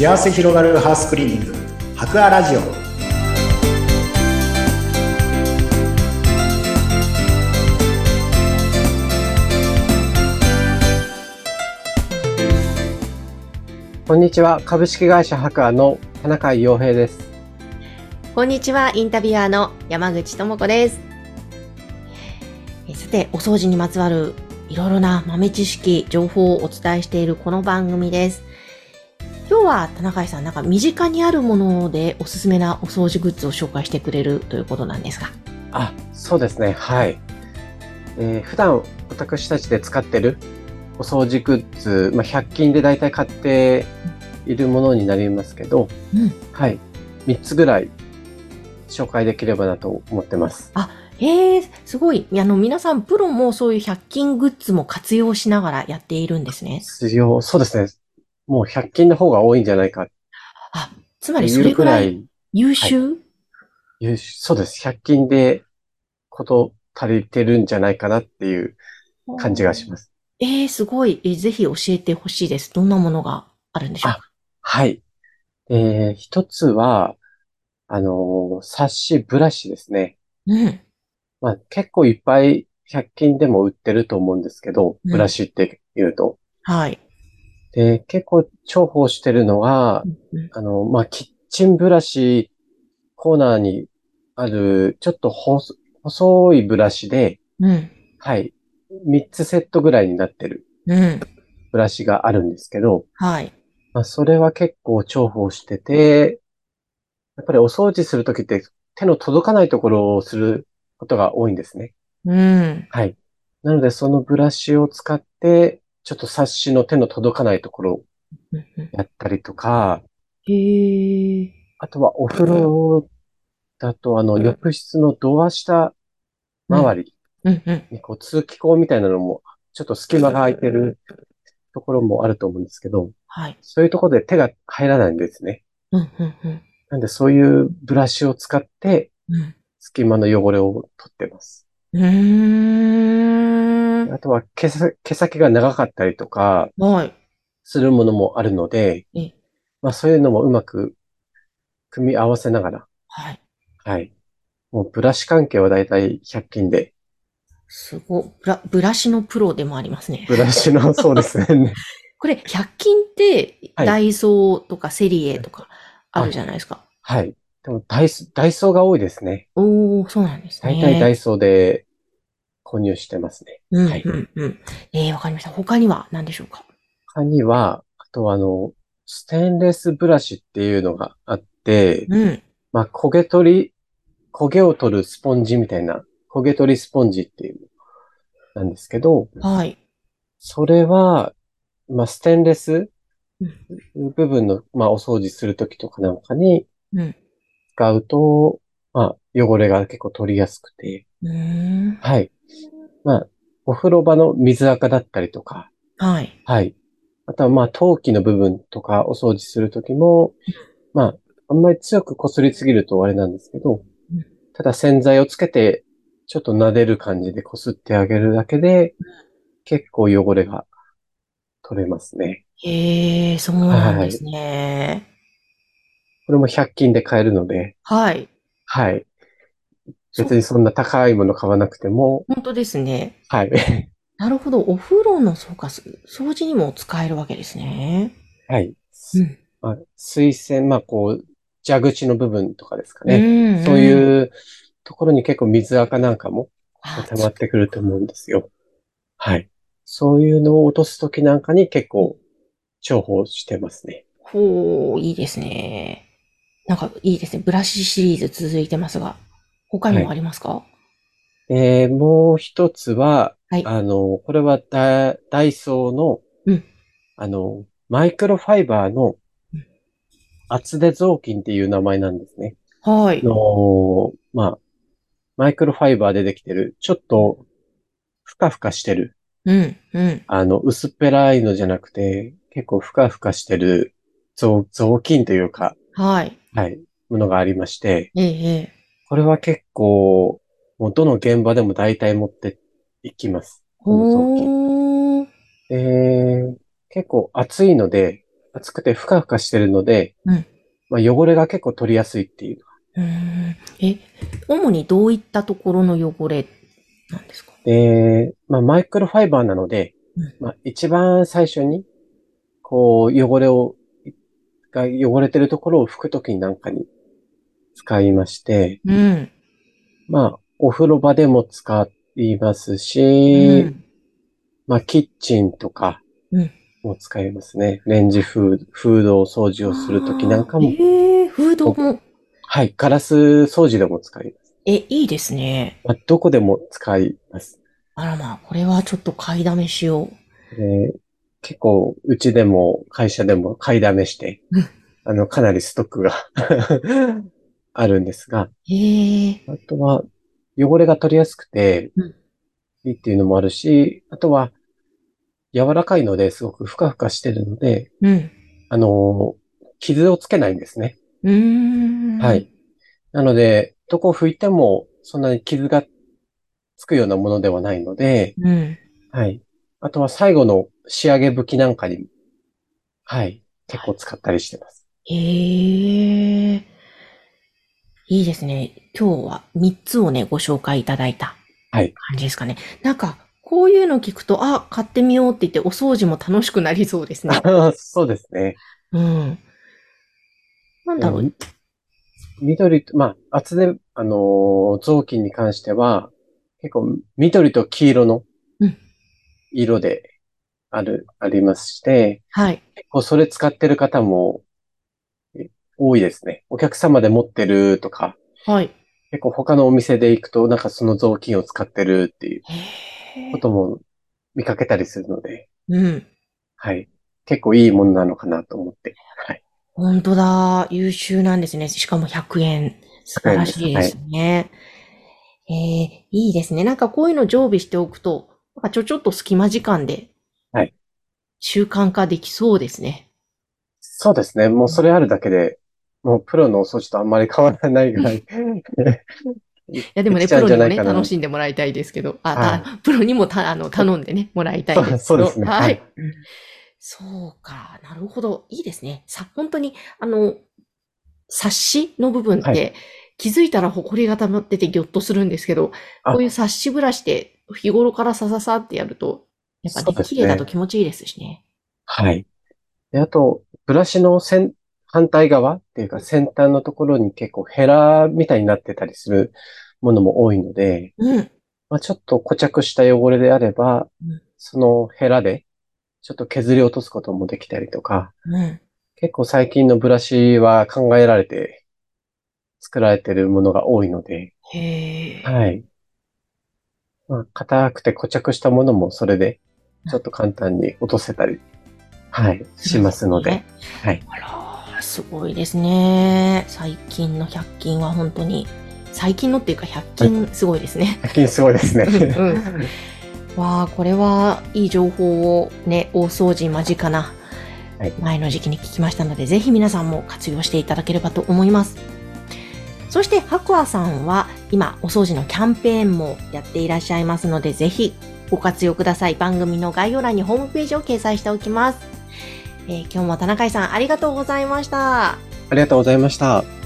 幸せ広がるハウスクリーニング博アラジオこんにちは。株式会社博アの田中洋平です。こんにちは、インタビュアーの山口智子です。えさて、お掃除にまつわるいろいろな豆知識、情報をお伝えしているこの番組です。今日は田中さん、なんか身近にあるものでおすすめなお掃除グッズを紹介してくれるということなんですが。あ、そうですね。はい。えー普段私たちで使ってるお掃除グッズ、まあ、100均で大体買っているものになりますけど、うん。はい。3つぐらい紹介できればなと思ってます。へえ、すごい。あの、皆さん、プロもそういう100均グッズも活用しながらやっているんですね。必要、そうですね。もう100均の方が多いんじゃないかっあ、つまてりそれぐらいい、優秀、優秀そうです。100均でこと足りてるんじゃないかなっていう感じがします。ええすごい。えぜひ教えてほしいです。どんなものがあるんでしょうか？はい。えー、一つは、あのー、サッシブラシですね。うん。まあ、結構いっぱい100均でも売ってると思うんですけど、うんブラシって言うと。はい。で、結構重宝してるのは、うんあの、まあ、キッチンブラシコーナーにある、ちょっと細細いブラシで、うん。はい、3つセットぐらいになってるうん。ブラシがあるんですけど、はい。まあ、それは結構重宝してて、やっぱりお掃除するときって手の届かないところをすることが多いんですね。うん。はい。なのでそのブラシを使って、ちょっとサッシの手の届かないところをやったりとか、へえ。あとはお風呂だとあの浴室のドア下周り。にこう通気口みたいなのもちょっと隙間が空いてるところもあると思うんですけど、はい。そういうところで手が入らないんですね。なんでそういうブラシを使ってうん。隙間の汚れを取ってます。うーん。あとは毛さ毛先が長かったりとかはい。するものもあるのでえ、まあそういうのもうまく組み合わせながら、はい。はい。もうブラシ関係はだいたい100均で、すごい。ブラ、ブラシのプロでもありますね。ブラシの、そうですね。これ、100均って、はいダイソーとかセリエとかあるじゃないですか。はい。でもダイソー、ダイソーが多いですね。おー、そうなんですね。大体ダイソーで購入してますね。うんはいうんうん。えー、わかりました。他には何でしょうか？他には、あとはあの、ステンレスブラシっていうのがあって、うん。まあ、焦げ取り、焦げを取るスポンジみたいな、焦げ取りスポンジっていうのなんですけど、はい。それは、まあ、ステンレスうん部分の、まあ、お掃除するときとかなんかにうん。使うと、まあ、汚れが結構取りやすくて。はい。まあ、お風呂場の水垢だったりとか、はい。はい。あとはまあ、陶器の部分とかお掃除するときも、まあ、あんまり強く擦りすぎるとあれなんですけどうん、ただ洗剤をつけて、ちょっと撫でる感じで擦ってあげるだけで、結構汚れが取れますね。へえ、そうなんですね。これも100均で買えるので、はい。はい。別にそんな高いもの買わなくても、本当ですね。はい。なるほど。お風呂の、そうか、す掃除にも使えるわけですね。はい。うん。まあ、水洗、まあこう、蛇口の部分とかですかうね。ん。そうう。いうところに結構水垢なんかもあ溜まってくると思うんですよ。はい。そういうのを落とすときなんかに結構重宝してますね。ほう、いいですね。なんか、いいですね。ブラシシリーズ続いてますが、他にもありますか？えー、もう一つは、はい。あの、これはダダイソーの、うんあの、マイクロファイバーのうん厚手雑巾っていう名前なんですね。はい。の、まあ、マイクロファイバーでできてる、ちょっと、ふかふかしてる、うん、うん。あの、薄っぺらいのじゃなくて、結構ふかふかしてる雑、雑巾というか、はい。はい、ものがありまして、ええ、ええ。これは結構、もうどの現場でも大体持っていきます。この。えー、結構厚いので、厚くてふかふかしてるので、うんまあ、汚れが結構取りやすいっていう。うーん。え、主にどういったところの汚れなんですか？で、まあ、マイクロファイバーなので、うんまあ、一番最初に、こう、汚れを、が汚れてるところを拭くときになんかに使いまして、うん。まあ、お風呂場でも使いますうし、ん。まあ、キッチンとかうんも使いますね。レンジフード、フードを掃除をするときなんかもえー、フードも、はい、ガラス掃除でも使います。え、いいですね。まあ、どこでも使います。あらまあ、これはちょっと買いだめしよう。で結構、うちでも会社でも買いだめしてうん、あの、かなりストックが あるんですが。あとは、汚れが取りやすくてうん、いいっていうのもあるし、あとは、柔らかいのですごくふかふかしてるので、うん。あの、傷をつけないんですね。はい。。なので、どこを拭いても、そんなに傷がつくようなものではないので、うん。はい。あとは最後の仕上げ拭きなんかにも、はい。結構使ったりしてます。へえ。いいですね。今日は3つをね、ご紹介いただいたはい感じですかね。なんか、こういうの聞くと、あ、買ってみようって言ってお掃除も楽しくなりそうですね。そうですね。うん。なんだろう。うん緑と、まあ、厚手、あのー雑巾に関しては、結構緑と黄色のうん色である、ありまして、はい。結構それ使ってる方もえ多いですね。お客様で持ってるとか、はい。結構他のお店で行くとなんかその雑巾を使ってるっていうこ。とも見かけたりするので、うん。はい。結構いいものなのかなと思って。はい。本当だ。優秀なんですね。しかも100円。素晴らしいですね。えー、いいですね。なんかこういうの常備しておくと、なんかちょちょっと隙間時間で、はい。習慣化できそうですね。そうですね。もうそれあるだけで、もうプロのお掃除とあんまり変わらないぐらい。いやでもね、プロにもね、楽しんでもらいたいですけど、あ、はいあプロにもた あの頼んでね、もらいたいですけど。そうですねははいい。そうか、なるほど。いいですね。さ、本当に、あの、冊子の部分って、はい気づいたら埃が溜まっててギョッとするんですけど、あこういう冊子ブラシで日頃からさささってやると、やっぱね、そうですね綺麗だと気持ちいいですしね。はい。で、あと、ブラシの先、反対側っていうか先端のところに結構ヘラみたいになってたりするものも多いので、うん。まあ、ちょっと固着した汚れであればうん、そのヘラでちょっと削り落とすこともできたりとか、うん。結構最近のブラシは考えられて作られてるものが多いので、へえ。はい。まあ、硬くて固着したものもそれでちょっと簡単に落とせたり、はい、しますので、はい。あら、すごいですね。最近の100均は本当に、最近のっていうか100均すごいですね。最近すごいですね。うん わあ、これはいい情報をね、大掃除間近なはい前の時期に聞きましたので、ぜひ皆さんも活用していただければと思います。そして、白亜さんは今、お掃除のキャンペーンもやっていらっしゃいますので、ぜひご活用ください。番組の概要欄にホームページを掲載しておきます。えー今日も田中井さんありがとうございました。ありがとうございました。